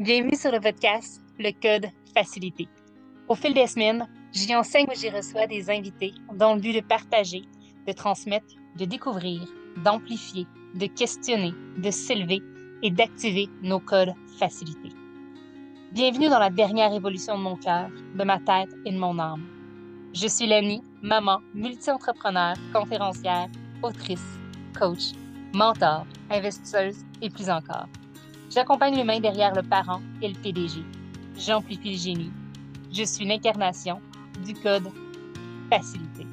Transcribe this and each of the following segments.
Bienvenue sur le podcast Le Code Facilité. Au fil des semaines, j'y enseigne ou j'y reçois des invités dans le but de partager, de transmettre, de découvrir, d'amplifier, de questionner, de s'élever et d'activer nos codes facilités. Bienvenue dans la dernière évolution de mon cœur, de ma tête et de mon âme. Je suis Lenny, maman, multi-entrepreneur, conférencière, autrice, coach, mentor, investisseuse et plus encore. J'accompagne l'humain derrière le parent et le PDG. J'amplifie le génie. Je suis l'incarnation du code facilité.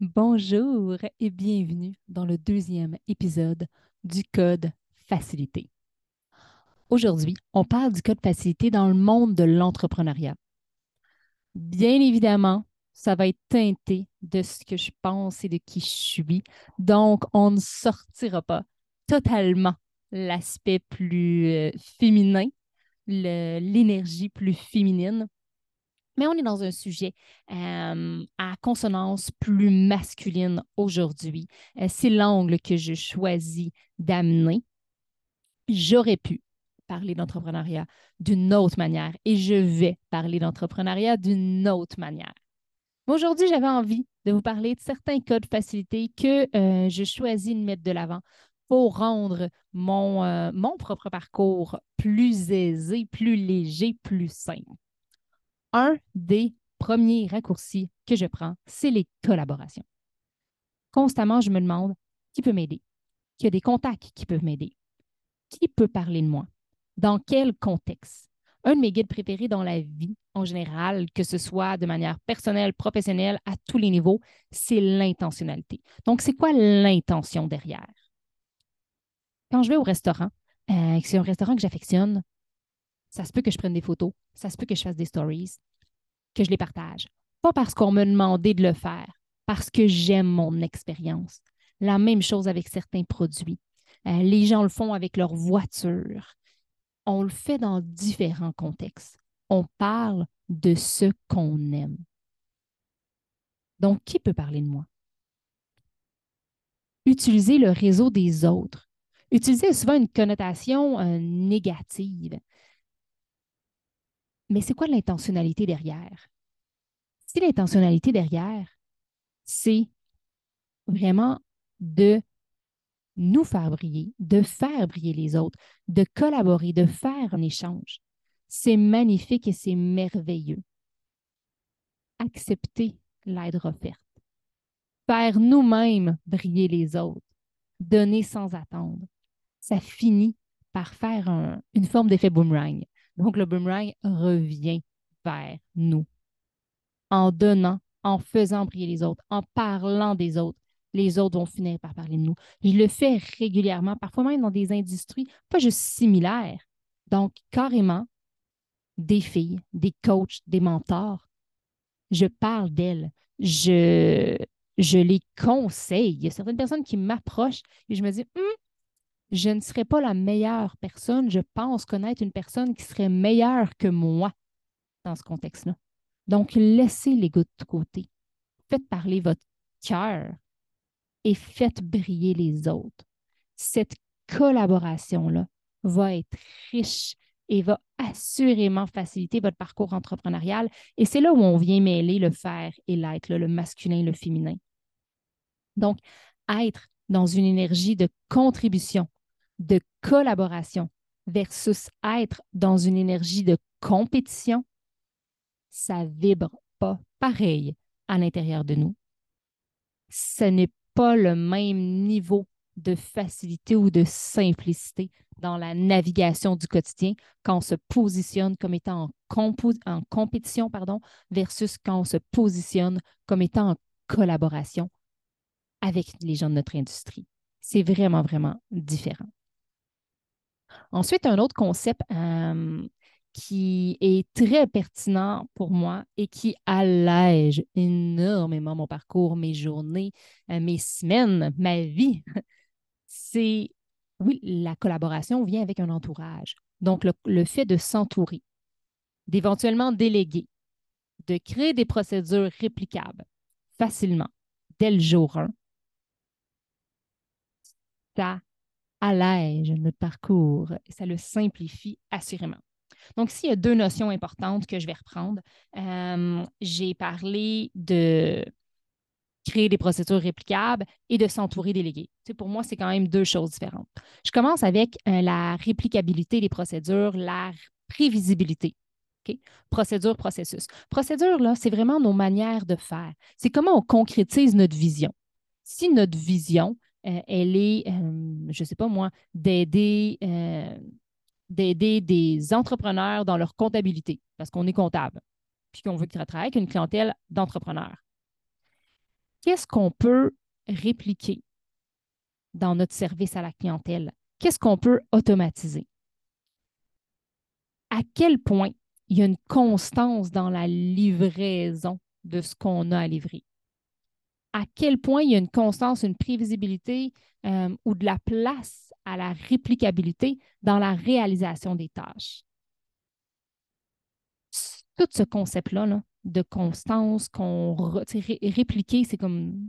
Bonjour et bienvenue dans le deuxième épisode du code facilité. Aujourd'hui, on parle du code facilité dans le monde de l'entrepreneuriat. Bien évidemment, ça va être teinté de ce que je pense et de qui je suis. Donc, on ne sortira pas totalement l'aspect plus euh, féminin, l'énergie plus féminine. Mais on est dans un sujet euh, à consonance plus masculine aujourd'hui. Euh, c'est l'angle que je choisis d'amener. J'aurais pu parler d'entrepreneuriat d'une autre manière et je vais parler d'entrepreneuriat d'une autre manière. Aujourd'hui, j'avais envie de vous parler de certains codes facilités que euh, je choisis de mettre de l'avant pour rendre mon, euh, mon propre parcours plus aisé, plus léger, plus simple. Un des premiers raccourcis que je prends, c'est les collaborations. Constamment, je me demande qui peut m'aider, qui a des contacts qui peuvent m'aider, qui peut parler de moi, dans quel contexte? Un de mes guides préférés dans la vie en général, que ce soit de manière personnelle, professionnelle, à tous les niveaux, c'est l'intentionnalité. Donc, c'est quoi l'intention derrière? Quand je vais au restaurant, euh, c'est un restaurant que j'affectionne, ça se peut que je prenne des photos, ça se peut que je fasse des stories, que je les partage. Pas parce qu'on m'a demandé de le faire, parce que j'aime mon expérience. La même chose avec certains produits. Euh, les gens le font avec leur voiture on le fait dans différents contextes. On parle de ce qu'on aime. Donc, qui peut parler de moi? Utiliser le réseau des autres. Utiliser souvent une connotation euh, négative. Mais c'est quoi l'intentionnalité derrière? Si l'intentionnalité derrière, c'est vraiment de nous faire briller, de faire briller les autres, de collaborer, de faire un échange. C'est magnifique et c'est merveilleux. Accepter l'aide offerte. Faire nous-mêmes briller les autres. Donner sans attendre. Ça finit par faire une forme d'effet boomerang. Donc, le boomerang revient vers nous. En donnant, en faisant briller les autres, en parlant des autres, les autres vont finir par parler de nous. Je le fais régulièrement, parfois même dans des industries pas juste similaires. Donc, carrément, des filles, des coachs, des mentors, je parle d'elles, je, les conseille. Il y a certaines personnes qui m'approchent et je me dis, hum, je ne serais pas la meilleure personne. Je pense connaître une personne qui serait meilleure que moi dans ce contexte-là. Donc, laissez gouttes de côté. Faites parler votre cœur et faites briller les autres. Cette collaboration-là va être riche et va assurément faciliter votre parcours entrepreneurial. Et c'est là où on vient mêler le faire et l'être, le masculin et le féminin. Donc, être dans une énergie de contribution, de collaboration versus être dans une énergie de compétition, ça vibre pas pareil à l'intérieur de nous. Pas le même niveau de facilité ou de simplicité dans la navigation du quotidien quand on se positionne comme étant en, en compétition pardon, versus quand on se positionne comme étant en collaboration avec les gens de notre industrie. C'est vraiment, vraiment différent. Ensuite, un autre concept euh, qui est très pertinent pour moi et qui allège énormément mon parcours, mes journées, euh, mes semaines, ma vie, c'est, oui, la collaboration vient avec un entourage. Donc, le, fait de s'entourer, d'éventuellement déléguer, de créer des procédures réplicables facilement dès le jour 1, ça allège notre parcours, ça le simplifie assurément. Donc, s'il y a deux notions importantes que je vais reprendre, euh, j'ai parlé de créer des procédures réplicables et de s'entourer délégués. Tu pour moi, c'est quand même deux choses différentes. Je commence avec euh, la réplicabilité des procédures, la prévisibilité. Procédure, processus. Procédure, là, c'est vraiment nos manières de faire. C'est comment on concrétise notre vision. Si notre vision, euh, elle est, je ne sais pas moi, d'aider d'aider des entrepreneurs dans leur comptabilité, parce qu'on est comptable, puis qu'on veut travailler avec une clientèle d'entrepreneurs qu'est-ce qu'on peut répliquer dans notre service à la clientèle? Qu'est-ce qu'on peut automatiser? À quel point il y a une constance dans la livraison de ce qu'on a à livrer? À quel point il y a une constance, une prévisibilité euh, ou de la place à la réplicabilité dans la réalisation des tâches? Tout ce concept-là, là, de constance qu'on répliquer, c'est comme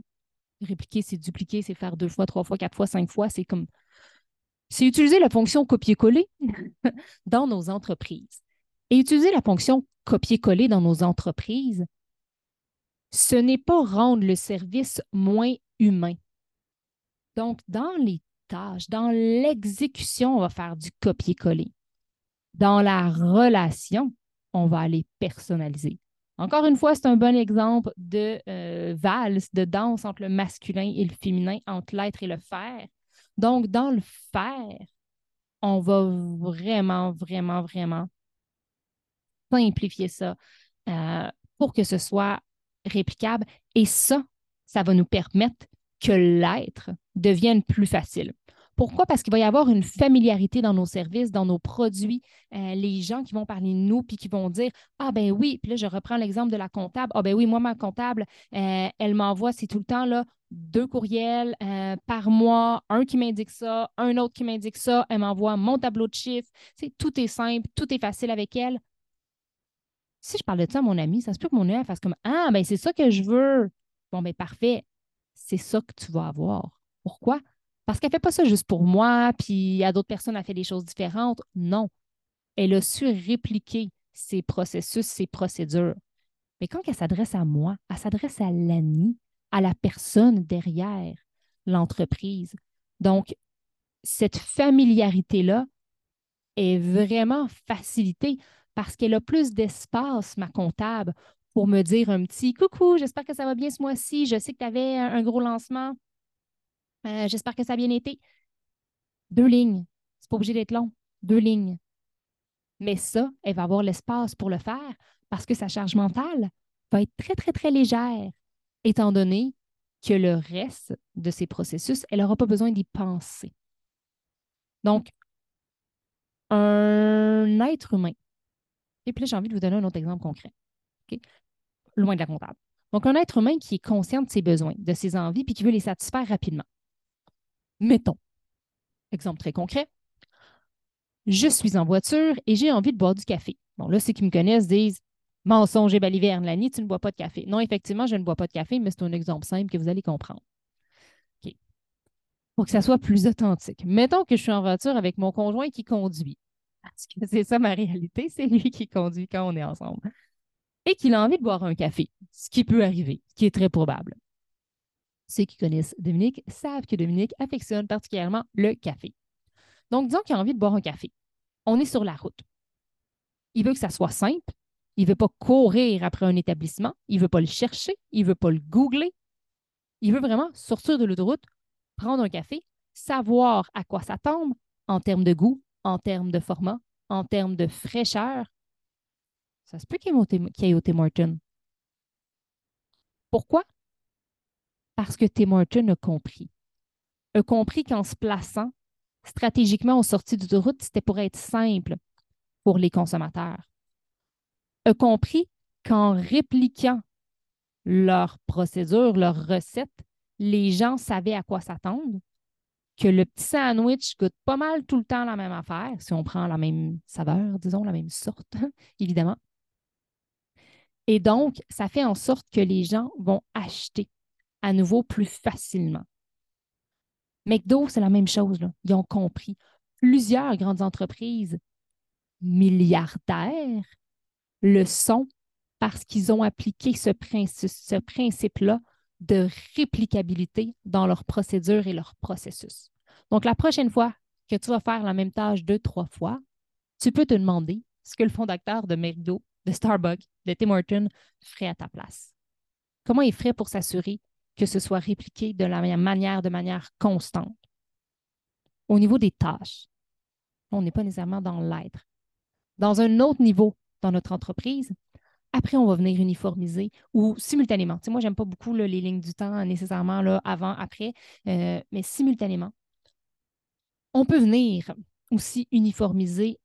répliquer, c'est dupliquer, c'est faire deux fois, trois fois, quatre fois, cinq fois, c'est comme c'est utiliser la fonction copier-coller dans nos entreprises. Et utiliser la fonction copier-coller dans nos entreprises, ce n'est pas rendre le service moins humain. Donc, dans les tâches, dans l'exécution, on va faire du copier-coller. Dans la relation, on va aller personnaliser. Encore une fois, c'est un bon exemple de euh, valse, de danse entre le masculin et le féminin, entre l'être et le faire. Donc, dans le faire, on va vraiment, vraiment, vraiment simplifier ça euh, pour que ce soit réplicable. Et ça, ça va nous permettre que l'être devienne plus facile. Pourquoi? Parce qu'il va y avoir une familiarité dans nos services, dans nos produits. Euh, les gens qui vont parler de nous puis qui vont dire Ah, ben oui, puis là, je reprends l'exemple de la comptable. Ah, ben oui, moi, ma comptable, euh, elle m'envoie, c'est tout le temps là, deux courriels euh, par mois, un qui m'indique ça, un autre qui m'indique ça. Elle m'envoie mon tableau de chiffres. C'est, tout est simple, tout est facile avec elle. Si je parle de ça à mon ami, ça se peut que mon ami fasse comme Ah, ben c'est ça que je veux. Bon, ben parfait. C'est ça que tu vas avoir. Pourquoi? Parce qu'elle ne fait pas ça juste pour moi, puis à d'autres personnes, elle fait des choses différentes. Non. Elle a su répliquer ses processus, ses procédures. Mais quand elle s'adresse à moi, elle s'adresse à l'ami, à la personne derrière l'entreprise. Donc, cette familiarité-là est vraiment facilitée parce qu'elle a plus d'espace, ma comptable, pour me dire un petit coucou, j'espère que ça va bien ce mois-ci, je sais que tu avais un gros lancement, euh, j'espère que ça a bien été. Deux lignes. C'est pas obligé d'être long. Deux lignes. Mais ça, elle va avoir l'espace pour le faire parce que sa charge mentale va être très, très, très légère, étant donné que le reste de ses processus, elle n'aura pas besoin d'y penser. Donc, un être humain. Et puis là, j'ai envie de vous donner un autre exemple concret. Loin de la comptable. Donc, un être humain qui est conscient de ses besoins, de ses envies, puis qui veut les satisfaire rapidement. Mettons, exemple très concret, je suis en voiture et j'ai envie de boire du café. Bon, là, ceux qui me connaissent disent mensonge et baliverne, Lani, tu ne bois pas de café. Non, effectivement, je ne bois pas de café, mais c'est un exemple simple que vous allez comprendre. OK. Pour que ça soit plus authentique. Mettons que je suis en voiture avec mon conjoint qui conduit. Parce que c'est ça ma réalité, c'est lui qui conduit quand on est ensemble. Et qu'il a envie de boire un café, ce qui peut arriver, ce qui est très probable. Ceux qui connaissent Dominique savent que Dominique affectionne particulièrement le café. Donc, disons qu'il a envie de boire un café. On est sur la route. Il veut que ça soit simple. Il ne veut pas courir après un établissement. Il ne veut pas le chercher. Il ne veut pas le googler. Il veut vraiment sortir de l'autoroute, prendre un café, savoir à quoi s'attendre en termes de goût, en termes de format, en termes de fraîcheur. Ça se peut qu'il ait au Tim Hortons. Pourquoi? parce que Tim Horton a compris. A compris qu'en se plaçant stratégiquement aux sorties route, c'était pour être simple pour les consommateurs. A compris qu'en répliquant leurs procédures, leurs recettes, les gens savaient à quoi s'attendre, que le petit sandwich goûte pas mal tout le temps la même affaire, si on prend la même saveur, disons, la même sorte, évidemment. Et donc, ça fait en sorte que les gens vont acheter à nouveau plus facilement. McDo, c'est la même chose. Ils ont compris. Plusieurs grandes entreprises milliardaires le sont parce qu'ils ont appliqué ce, ce principe-là de réplicabilité dans leurs procédures et leurs processus. Donc, la prochaine fois que tu vas faire la même tâche deux, trois fois, tu peux te demander ce que le fondateur de McDo, de Starbucks, de Tim Hortons ferait à ta place. Comment il ferait pour s'assurer que ce soit répliqué de la même manière, de manière constante? Au niveau des tâches, on n'est pas nécessairement dans l'être. Dans un autre niveau dans notre entreprise, après, on va venir uniformiser ou simultanément. Tu sais, moi, j'aime pas beaucoup les lignes du temps nécessairement là, avant, après, euh, mais simultanément. On peut venir aussi uniformiser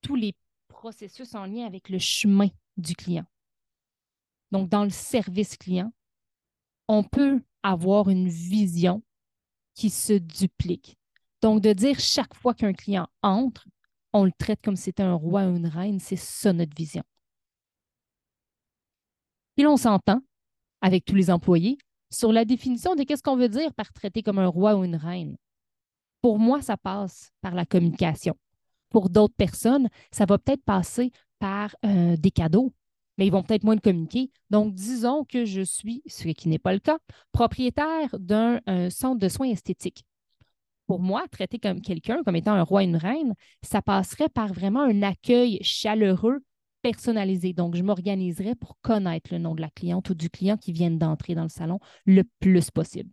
tous les processus en lien avec le chemin du client. Donc, dans le service client, on peut avoir une vision qui se duplique. Donc, de dire chaque fois qu'un client entre, on le traite comme si c'était un roi ou une reine, c'est ça notre vision. Puis l'on s'entend avec tous les employés sur la définition de qu'est-ce qu'on veut dire par traiter comme un roi ou une reine. Pour moi, ça passe par la communication. Pour d'autres personnes, ça va peut-être passer par euh, des cadeaux, mais ils vont peut-être moins communiquer. Donc, disons que je suis, ce qui n'est pas le cas, propriétaire d'un centre de soins esthétiques. Pour moi, traiter comme quelqu'un, comme étant un roi et une reine, ça passerait par vraiment un accueil chaleureux, personnalisé. Donc, je m'organiserais pour connaître le nom de la cliente ou du client qui vient d'entrer dans le salon le plus possible.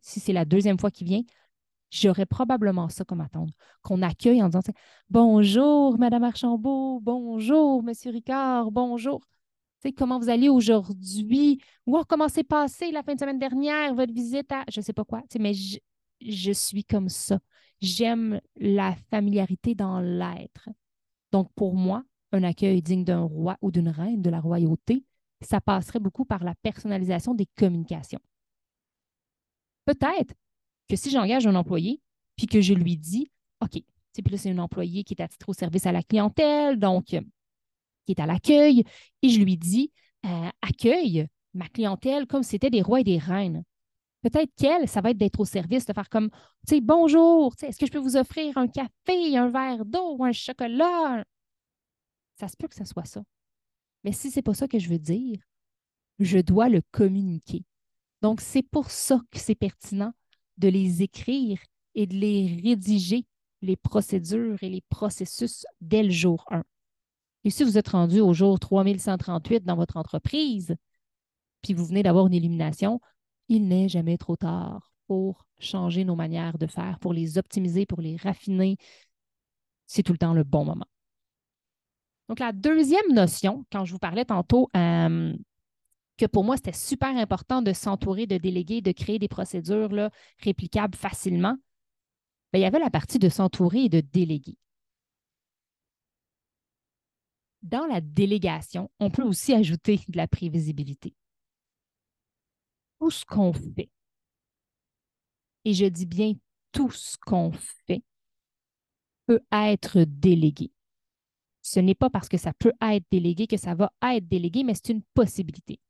Si c'est la deuxième fois qu'il vient, j'aurais probablement ça comme attendre, qu'on accueille en disant Bonjour, Madame Archambault, bonjour, Monsieur Ricard, bonjour. sais, comment vous allez aujourd'hui? Ou comment s'est passé la fin de semaine dernière, votre visite à je ne sais pas quoi. mais je, je suis comme ça. J'aime la familiarité dans l'être. Donc, pour moi, un accueil digne d'un roi ou d'une reine, de la royauté, ça passerait beaucoup par la personnalisation des communications. Peut-être que si j'engage un employé, puis que je lui dis, OK, puis là, c'est un employé qui est à titre au service à la clientèle, donc euh, qui est à l'accueil, et je lui dis, euh, accueille ma clientèle comme c'était des rois et des reines. Peut-être qu'elle, ça va être d'être au service, de faire comme, tu sais, bonjour, est-ce que je peux vous offrir un café, un verre d'eau un chocolat? Ça se peut que ce soit ça. Mais si ce n'est pas ça que je veux dire, je dois le communiquer. Donc, c'est pour ça que c'est pertinent de les écrire et de les rédiger, les procédures et les processus dès le jour 1. Et si vous êtes rendu au jour 3138 dans votre entreprise, puis vous venez d'avoir une illumination, il n'est jamais trop tard pour changer nos manières de faire, pour les optimiser, pour les raffiner. C'est tout le temps le bon moment. Donc, la deuxième notion, quand je vous parlais tantôt, euh, que pour moi, c'était super important de s'entourer de délégués, de créer des procédures là, réplicables facilement, bien, il y avait la partie de s'entourer et de déléguer. Dans la délégation, on peut aussi ajouter de la prévisibilité. Tout ce qu'on fait, et je dis bien tout ce qu'on fait, peut être délégué. Ce n'est pas parce que ça peut être délégué que ça va être délégué, mais c'est une possibilité.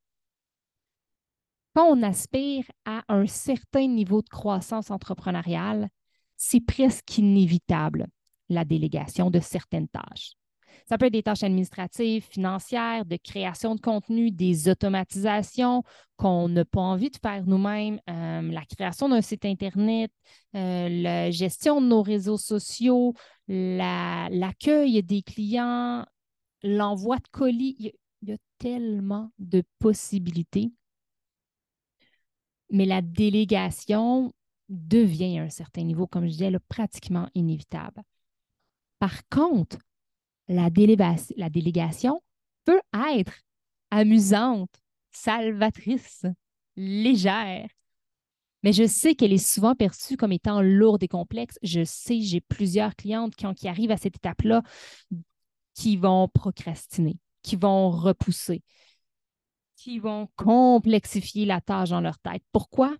Quand on aspire à un certain niveau de croissance entrepreneuriale, c'est presque inévitable la délégation de certaines tâches. Ça peut être des tâches administratives, financières, de création de contenu, des automatisations qu'on n'a pas envie de faire nous-mêmes, euh, la création d'un site Internet, euh, la gestion de nos réseaux sociaux, l'accueil des clients, l'envoi de colis. il y, a tellement de possibilités mais la délégation devient à un certain niveau, comme je disais, pratiquement inévitable. Par contre, la, délégation peut être amusante, salvatrice, légère, mais je sais qu'elle est souvent perçue comme étant lourde et complexe. Je sais, j'ai plusieurs clientes qui arrivent à cette étape-là qui vont procrastiner, qui vont repousser, qui vont complexifier la tâche dans leur tête. Pourquoi?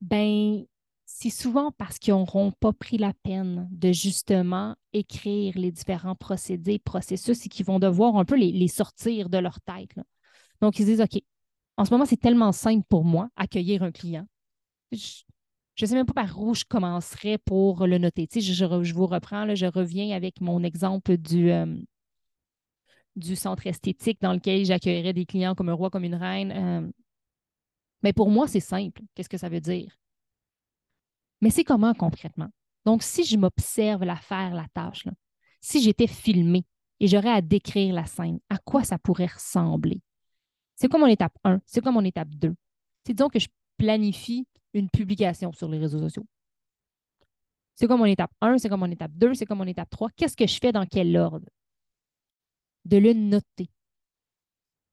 Ben, c'est souvent parce qu'ils n'auront pas pris la peine de justement écrire les différents procédés, processus et qu'ils vont devoir un peu les, sortir de leur tête. Donc, ils disent, OK, en ce moment, c'est tellement simple pour moi, accueillir un client. Je, ne sais même pas par où je commencerais pour le noter. Je, vous reprends, je reviens avec mon exemple du, euh, du centre esthétique dans lequel j'accueillerais des clients comme un roi, comme une reine. Euh. mais pour moi, c'est simple. Qu'est-ce que ça veut dire? Mais c'est comment concrètement? Donc, si je m'observe la faire, la tâche, si j'étais filmée et j'aurais à décrire la scène, à quoi ça pourrait ressembler? C'est quoi mon étape 1? C'est quoi mon étape 2? C'est disons que je planifie une publication sur les réseaux sociaux. C'est quoi mon étape 1? C'est quoi mon étape 2? C'est quoi mon étape 3? Qu'est-ce que je fais dans quel ordre? De le noter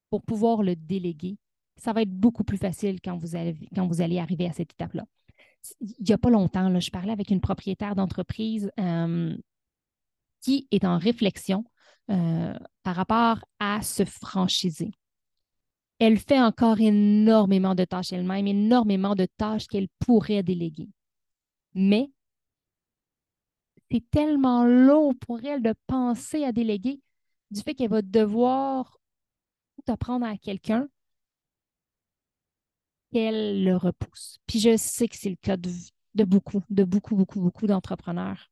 pour pouvoir le déléguer. Ça va être beaucoup plus facile quand vous allez, arriver à cette étape-là. Il n'y a pas longtemps, je parlais avec une propriétaire d'entreprise euh, qui est en réflexion euh, par rapport à se franchiser. Elle fait encore énormément de tâches elle-même, énormément de tâches qu'elle pourrait déléguer. Mais c'est tellement long pour elle de penser à déléguer du fait qu'elle va devoir tout apprendre à quelqu'un qu'elle le repousse. Puis je sais que c'est le cas de, beaucoup, de beaucoup, beaucoup, beaucoup d'entrepreneurs.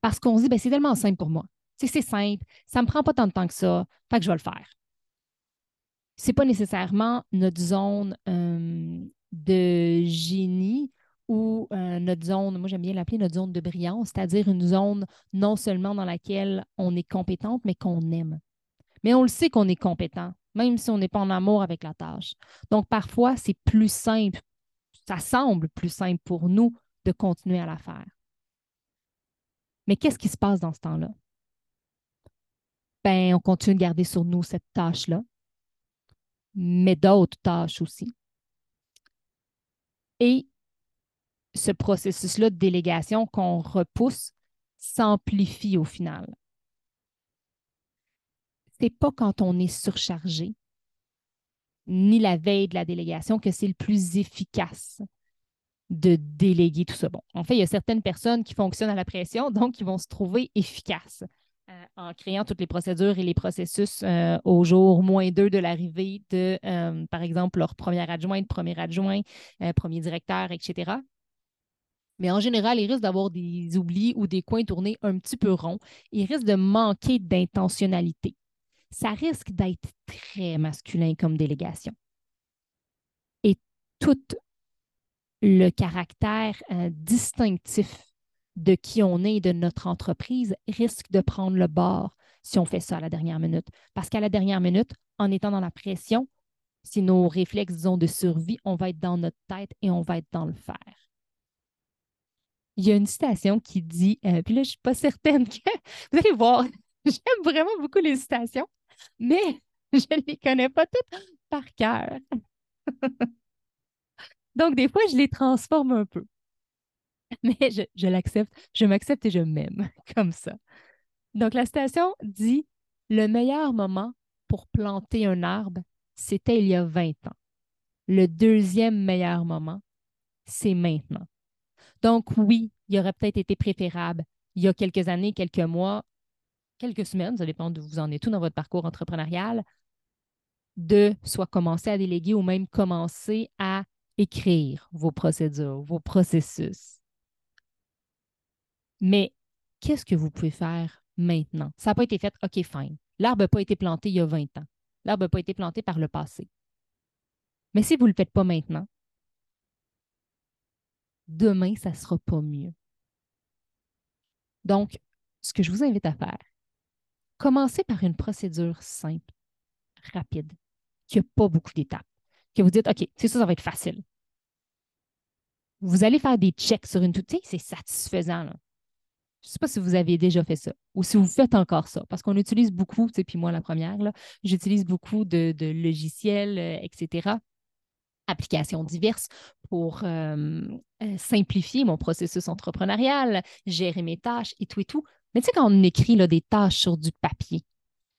Parce qu'on se dit, ben, c'est tellement simple pour moi. C'est simple, ça ne me prend pas tant de temps que ça, fait que je vais le faire. Ce n'est pas nécessairement notre zone euh, de génie ou euh, notre zone, moi j'aime bien l'appeler notre zone de brillance, c'est-à-dire une zone non seulement dans laquelle on est compétente, mais qu'on aime. Mais on le sait qu'on est compétent, même si on n'est pas en amour avec la tâche. Donc parfois, c'est plus simple, ça semble plus simple pour nous de continuer à la faire. Mais qu'est-ce qui se passe dans ce temps-là? Ben, on continue de garder sur nous cette tâche-là, mais d'autres tâches aussi. Et ce processus-là de délégation qu'on repousse s'amplifie au final. C'est pas quand on est surchargé, ni la veille de la délégation, que c'est le plus efficace de déléguer tout ça. Bon, en fait, il y a certaines personnes qui fonctionnent à la pression, donc qui vont se trouver efficaces. Euh, en créant toutes les procédures et les processus euh, au jour moins deux de l'arrivée de, euh, par exemple, leur première adjointe, premier adjoint, premier directeur, etc. Mais en général, ils risquent d'avoir des oublis ou des coins tournés un petit peu ronds. Ils risquent de manquer d'intentionnalité. Ça risque d'être très masculin comme délégation. Et tout le caractère distinctif de qui on est et de notre entreprise risque de prendre le bord si on fait ça à la dernière minute. Parce qu'à la dernière minute, en étant dans la pression, si nos réflexes, disons, de survie, on va être dans notre tête et on va être dans le faire. Il y a une citation qui dit, euh, puis là, je ne suis pas certaine que vous allez voir, j'aime vraiment beaucoup les citations, mais je ne les connais pas toutes par cœur. Donc, des fois, je les transforme un peu. mais je, l'accepte, je m'accepte et je m'aime comme ça. Donc, la citation dit Le meilleur moment pour planter un arbre, c'était il y a 20 ans. Le deuxième meilleur moment, c'est maintenant. Donc, oui, il aurait peut-être été préférable il y a quelques années, quelques mois, quelques semaines, ça dépend de vous en êtes tout dans votre parcours entrepreneurial, de soit commencer à déléguer ou même commencer à écrire vos procédures, vos processus, mais qu'est-ce que vous pouvez faire maintenant? Ça n'a pas été fait, OK, fine. L'arbre n'a pas été planté il y a 20 ans. L'arbre n'a pas été planté par le passé. Mais si vous ne le faites pas maintenant, demain, ça ne sera pas mieux. Donc, ce que je vous invite à faire, commencez par une procédure simple, rapide, qui n'a pas beaucoup d'étapes, que vous dites, OK, c'est ça, ça va être facile. Vous allez faire des checks sur une toute, c'est satisfaisant. Je ne sais pas si vous avez déjà fait ça ou si vous faites encore ça, parce qu'on utilise beaucoup, puis moi la première, j'utilise beaucoup de, logiciels, euh, etc., applications diverses pour euh, euh, simplifier mon processus entrepreneurial, gérer mes tâches et tout et tout. Mais tu sais, quand on écrit là, des tâches sur du papier,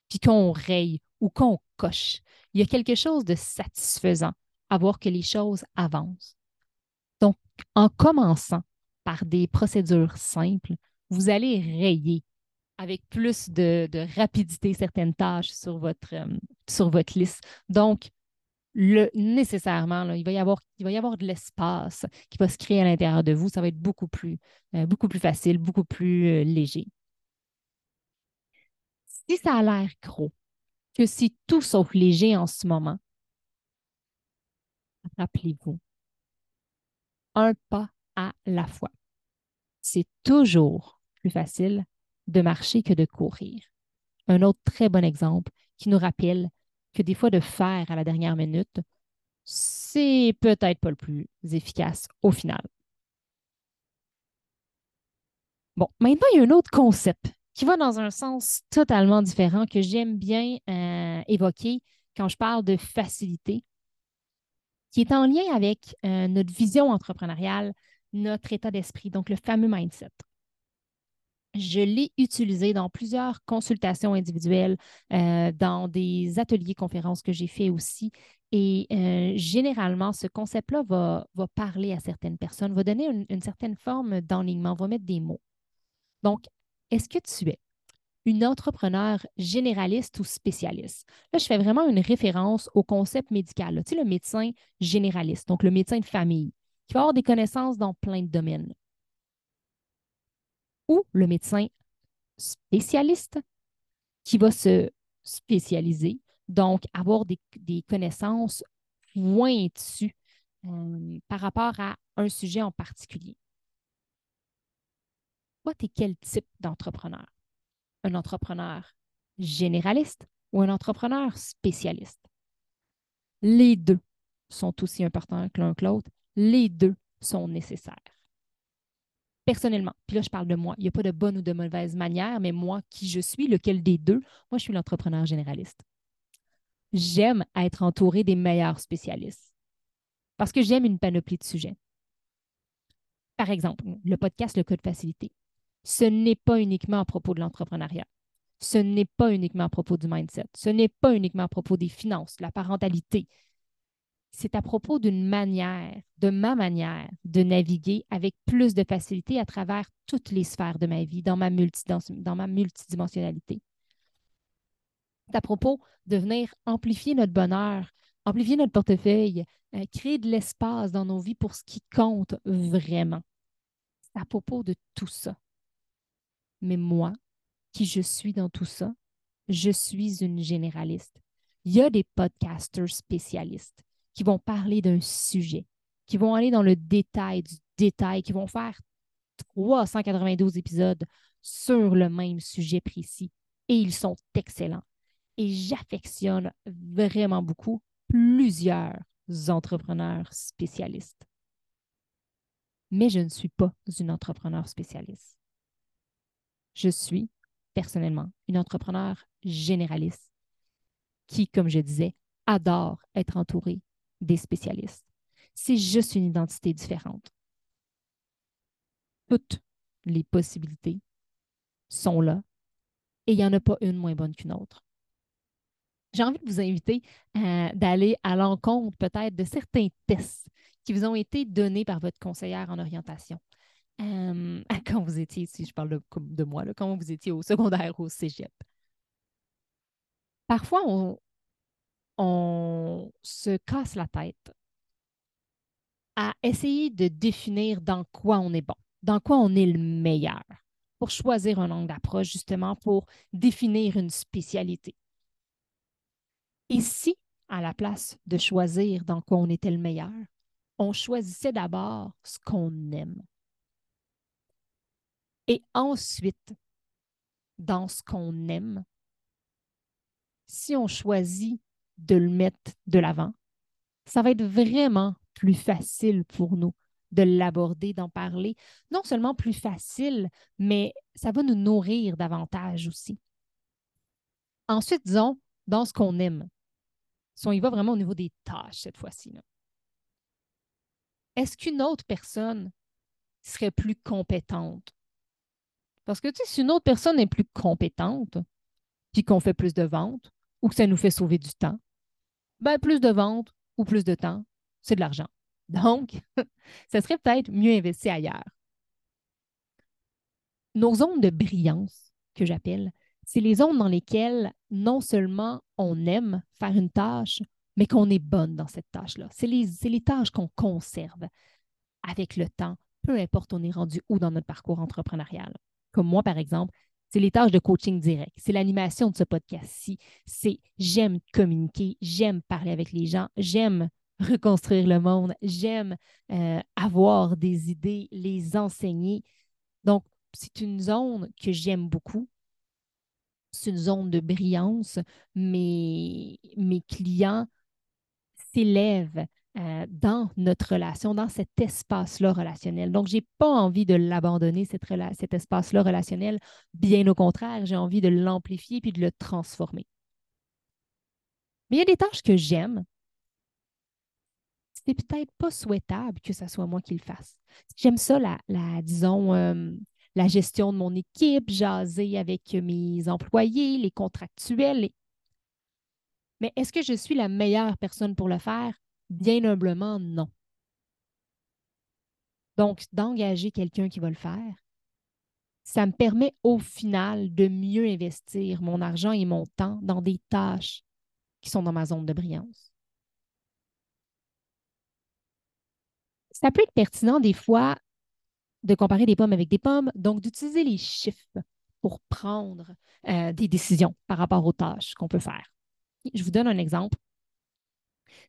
puis qu'on raye ou qu'on coche, il y a quelque chose de satisfaisant à voir que les choses avancent. Donc, en commençant par des procédures simples, vous allez rayer avec plus de, rapidité certaines tâches sur votre, euh, sur votre liste. Donc, nécessairement, il, va y avoir, il va y avoir de l'espace qui va se créer à l'intérieur de vous. Ça va être beaucoup plus, euh, beaucoup plus facile, beaucoup plus euh, léger. Si ça a l'air gros, que c'est tout sauf léger en ce moment, rappelez-vous, un pas à la fois. C'est toujours plus facile de marcher que de courir. Un autre très bon exemple qui nous rappelle que des fois de faire à la dernière minute, c'est peut-être pas le plus efficace au final. Bon, maintenant, il y a un autre concept qui va dans un sens totalement différent que j'aime bien euh, évoquer quand je parle de facilité, qui est en lien avec euh, notre vision entrepreneuriale, notre état d'esprit, donc le fameux mindset. Je l'ai utilisé dans plusieurs consultations individuelles, euh, dans des ateliers conférences que j'ai fait aussi. Et euh, généralement, ce concept-là va, parler à certaines personnes, va donner une, certaine forme d'enlignement, va mettre des mots. Donc, est-ce que tu es une entrepreneur généraliste ou spécialiste? Là, je fais vraiment une référence au concept médical. Tu sais, le médecin généraliste, donc le médecin de famille, qui va avoir des connaissances dans plein de domaines ou le médecin spécialiste qui va se spécialiser, donc avoir des, connaissances pointues euh, par rapport à un sujet en particulier. Toi, tu es quel type d'entrepreneur? Un entrepreneur généraliste ou un entrepreneur spécialiste? Les deux sont aussi importants que l'un que l'autre. Les deux sont nécessaires personnellement, puis là, je parle de moi. Il n'y a pas de bonne ou de mauvaise manière, mais moi, qui je suis, lequel des deux? Moi, je suis l'entrepreneur généraliste. J'aime être entouré des meilleurs spécialistes parce que j'aime une panoplie de sujets. Par exemple, le podcast Le Code Facilité. Ce n'est pas uniquement à propos de l'entrepreneuriat. Ce n'est pas uniquement à propos du mindset. Ce n'est pas uniquement à propos des finances, de la parentalité, c'est à propos d'une manière, de ma manière de naviguer avec plus de facilité à travers toutes les sphères de ma vie, dans ma, multidimensionnalité. C'est à propos de venir amplifier notre bonheur, amplifier notre portefeuille, euh, créer de l'espace dans nos vies pour ce qui compte vraiment. C'est à propos de tout ça. Mais moi, qui je suis dans tout ça, je suis une généraliste. Il y a des podcasters spécialistes qui vont parler d'un sujet, qui vont aller dans le détail du détail, qui vont faire 392 épisodes sur le même sujet précis. Et ils sont excellents. Et j'affectionne vraiment beaucoup plusieurs entrepreneurs spécialistes. Mais je ne suis pas une entrepreneur spécialiste. Je suis personnellement une entrepreneur généraliste qui, comme je disais, adore être entourée des spécialistes. C'est juste une identité différente. Toutes les possibilités sont là et il n'y en a pas une moins bonne qu'une autre. J'ai envie de vous inviter euh, d'aller à l'encontre peut-être de certains tests qui vous ont été donnés par votre conseillère en orientation. Euh, quand vous étiez, si je parle de, moi, là, quand vous étiez au secondaire au cégep? Parfois, on, on se casse la tête à essayer de définir dans quoi on est bon, dans quoi on est le meilleur, pour choisir un angle d'approche, justement, pour définir une spécialité. Et si, à la place de choisir dans quoi on était le meilleur, on choisissait d'abord ce qu'on aime. Et ensuite, dans ce qu'on aime, si on choisit de le mettre de l'avant, ça va être vraiment plus facile pour nous de l'aborder, d'en parler. Non seulement plus facile, mais ça va nous nourrir davantage aussi. Ensuite, disons, dans ce qu'on aime, si on y va vraiment au niveau des tâches cette fois-ci, est-ce qu'une autre personne serait plus compétente? Parce que si une autre personne est plus compétente, puis qu'on fait plus de ventes, ou que ça nous fait sauver du temps, ben, plus de ventes ou plus de temps, c'est de l'argent. Donc, ça serait peut-être mieux investi ailleurs. Nos zones de brillance, que j'appelle, c'est les zones dans lesquelles non seulement on aime faire une tâche, mais qu'on est bonne dans cette tâche-là. C'est les, les tâches qu'on conserve avec le temps, peu importe on est rendu où dans notre parcours entrepreneurial. Comme moi, par exemple, c'est les tâches de coaching direct, c'est l'animation de ce podcast-ci, c'est j'aime communiquer, j'aime parler avec les gens, j'aime reconstruire le monde, j'aime euh, avoir des idées, les enseigner. Donc, c'est une zone que j'aime beaucoup. C'est une zone de brillance. Mes, mes clients s'élèvent euh, dans notre relation, dans cet espace-là relationnel. Donc, je n'ai pas envie de l'abandonner, cet espace-là relationnel. Bien au contraire, j'ai envie de l'amplifier puis de le transformer. Mais il y a des tâches que j'aime. C'est peut-être pas souhaitable que ce soit moi qui le fasse. J'aime ça, la, disons, euh, la gestion de mon équipe, jaser avec mes employés, les contractuels. Mais est-ce que je suis la meilleure personne pour le faire? Bien humblement, non. Donc, d'engager quelqu'un qui va le faire, ça me permet au final de mieux investir mon argent et mon temps dans des tâches qui sont dans ma zone de brillance. Ça peut être pertinent des fois de comparer des pommes avec des pommes, donc d'utiliser les chiffres pour prendre euh, des décisions par rapport aux tâches qu'on peut faire. Je vous donne un exemple.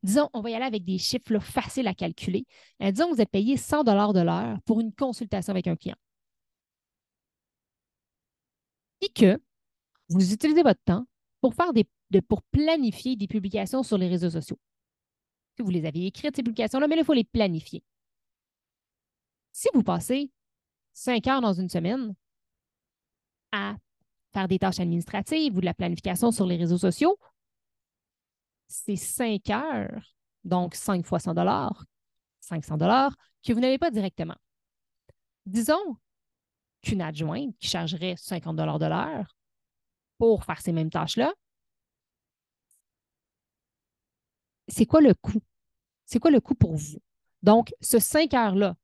Disons, on va y aller avec des chiffres faciles à calculer. Euh, disons que vous êtes payé 100 de l'heure pour une consultation avec un client. Et que vous utilisez votre temps pour, pour planifier des publications sur les réseaux sociaux. Vous les avez écrites, ces publications-là, mais il faut les planifier. Si vous passez cinq heures dans une semaine à faire des tâches administratives ou de la planification sur les réseaux sociaux, c'est 5 heures, donc 5 fois 100 dollars, 500 dollars, que vous n'avez pas directement. Disons qu'une adjointe qui chargerait 50 dollars de l'heure pour faire ces mêmes tâches-là, c'est quoi le coût? C'est quoi le coût pour vous? Donc, ce 5 heures-là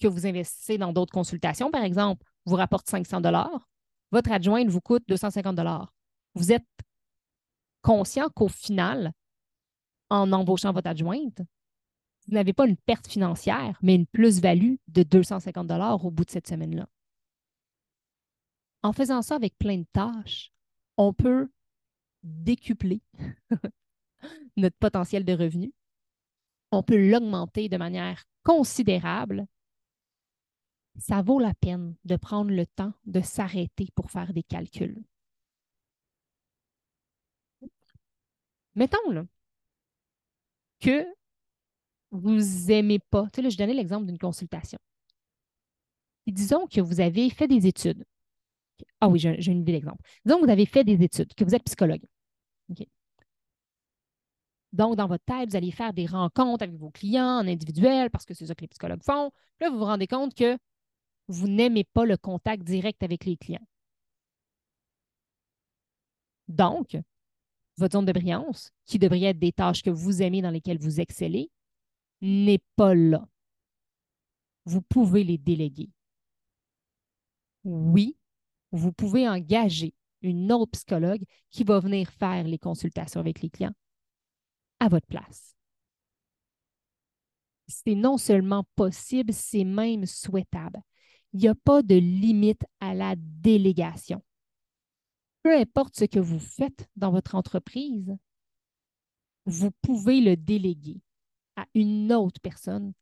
que vous investissez dans d'autres consultations, par exemple, vous rapporte 500 dollars, votre adjointe vous coûte 250 dollars. Vous êtes conscient qu'au final, en embauchant votre adjointe, vous n'avez pas une perte financière, mais une plus-value de 250 dollars au bout de cette semaine-là. En faisant ça avec plein de tâches, on peut décupler notre potentiel de revenu. On peut l'augmenter de manière considérable. Ça vaut la peine de prendre le temps de s'arrêter pour faire des calculs. Mettons là, que vous n'aimez pas. Tu sais, là, je donnais l'exemple d'une consultation. Disons que vous avez fait des études. Ah oui, j'ai une idée d'exemple. Disons que vous avez fait des études, que vous êtes psychologue. Donc, dans votre tête, vous allez faire des rencontres avec vos clients en individuel parce que c'est ça que les psychologues font. Là, vous vous rendez compte que vous n'aimez pas le contact direct avec les clients. Donc, votre zone de brillance, qui devrait être des tâches que vous aimez dans lesquelles vous excellez, n'est pas là. Vous pouvez les déléguer. Oui, vous pouvez engager une autre psychologue qui va venir faire les consultations avec les clients à votre place. C'est non seulement possible, c'est même souhaitable. Il n'y a pas de limite à la délégation peu importe ce que vous faites dans votre entreprise, vous pouvez le déléguer à une autre personne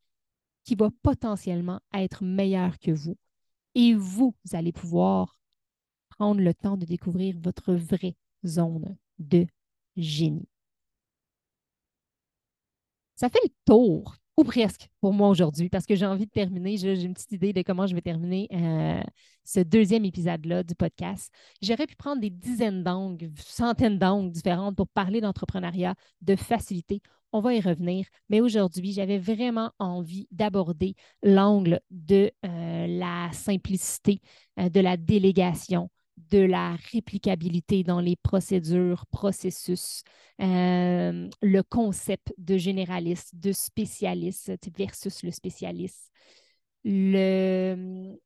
qui va potentiellement être meilleure que vous. Et vous, allez pouvoir prendre le temps de découvrir votre vraie zone de génie. Ça fait le tour ou presque pour moi aujourd'hui, parce que j'ai envie de terminer. J'ai une petite idée de comment je vais terminer euh, ce deuxième épisode-là du podcast. J'aurais pu prendre des dizaines d'angles, centaines d'angles différentes pour parler d'entrepreneuriat, de facilité. On va y revenir. Mais aujourd'hui, j'avais vraiment envie d'aborder l'angle de euh, la simplicité, euh, de la délégation, de la réplicabilité dans les procédures, processus, euh, le concept de généraliste, de spécialiste versus le spécialiste, le,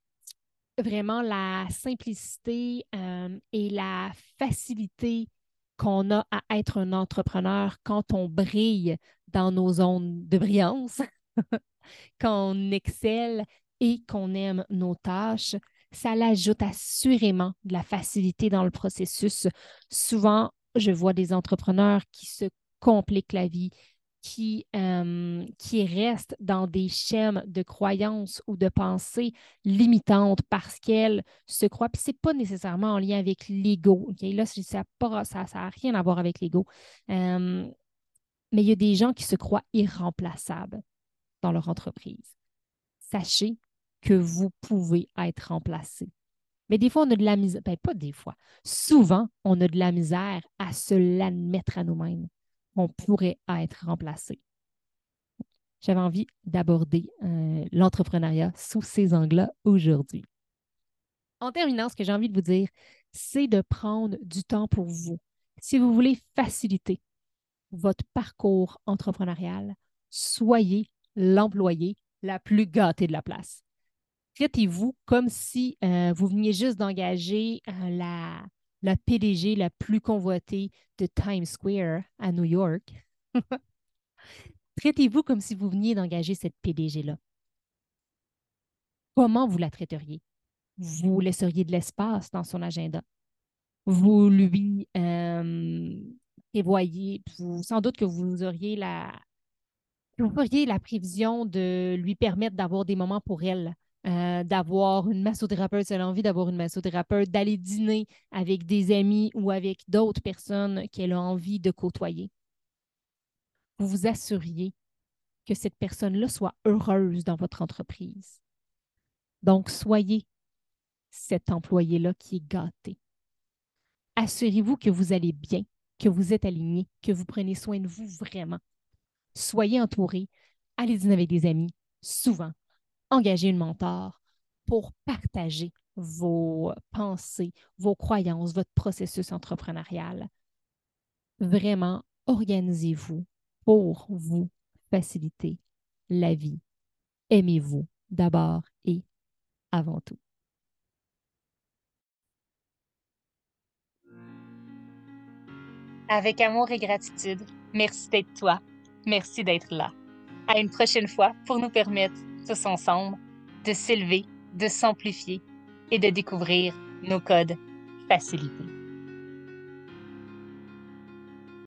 vraiment la simplicité euh, et la facilité qu'on a à être un entrepreneur quand on brille dans nos zones de brillance, qu'on excelle et qu'on aime nos tâches, ça l'ajoute assurément de la facilité dans le processus. Souvent, je vois des entrepreneurs qui se compliquent la vie, qui, euh, qui restent dans des schèmes de croyances ou de pensées limitantes parce qu'elles se croient. Puis ce n'est pas nécessairement en lien avec l'ego. Là, ça n'a rien à voir avec l'ego. Euh, mais il y a des gens qui se croient irremplaçables dans leur entreprise. Sachez que vous pouvez être remplacé. Mais des fois, on a de la misère, ben, pas des fois, souvent, on a de la misère à se l'admettre à nous-mêmes on pourrait être remplacé. J'avais envie d'aborder euh, l'entrepreneuriat sous ces angles-là aujourd'hui. En terminant, ce que j'ai envie de vous dire, c'est de prendre du temps pour vous. Si vous voulez faciliter votre parcours entrepreneurial, soyez l'employé la plus gâtée de la place. Traitez-vous comme si euh, vous veniez juste d'engager euh, la, la PDG la plus convoitée de Times Square à New York. Traitez-vous comme si vous veniez d'engager cette PDG-là. Comment vous la traiteriez? Vous laisseriez de l'espace dans son agenda. Vous lui euh, prévoyez, sans doute que vous auriez la, vous la prévision de lui permettre d'avoir des moments pour elle, euh, d'avoir une massothérapeute, si elle a envie d'avoir une massothérapeute, d'aller dîner avec des amis ou avec d'autres personnes qu'elle a envie de côtoyer. Vous vous assuriez que cette personne-là soit heureuse dans votre entreprise. Donc, soyez cet employé-là qui est gâté. Assurez-vous que vous allez bien, que vous êtes aligné, que vous prenez soin de vous vraiment. Soyez entouré, allez dîner avec des amis, souvent, engager une mentor pour partager vos pensées, vos croyances, votre processus entrepreneurial. Vraiment, organisez-vous pour vous faciliter la vie. Aimez-vous d'abord et avant tout. Avec amour et gratitude, merci d'être toi. Merci d'être là. À une prochaine fois pour nous permettre tous ensemble, de s'élever, de s'amplifier et de découvrir nos codes facilités.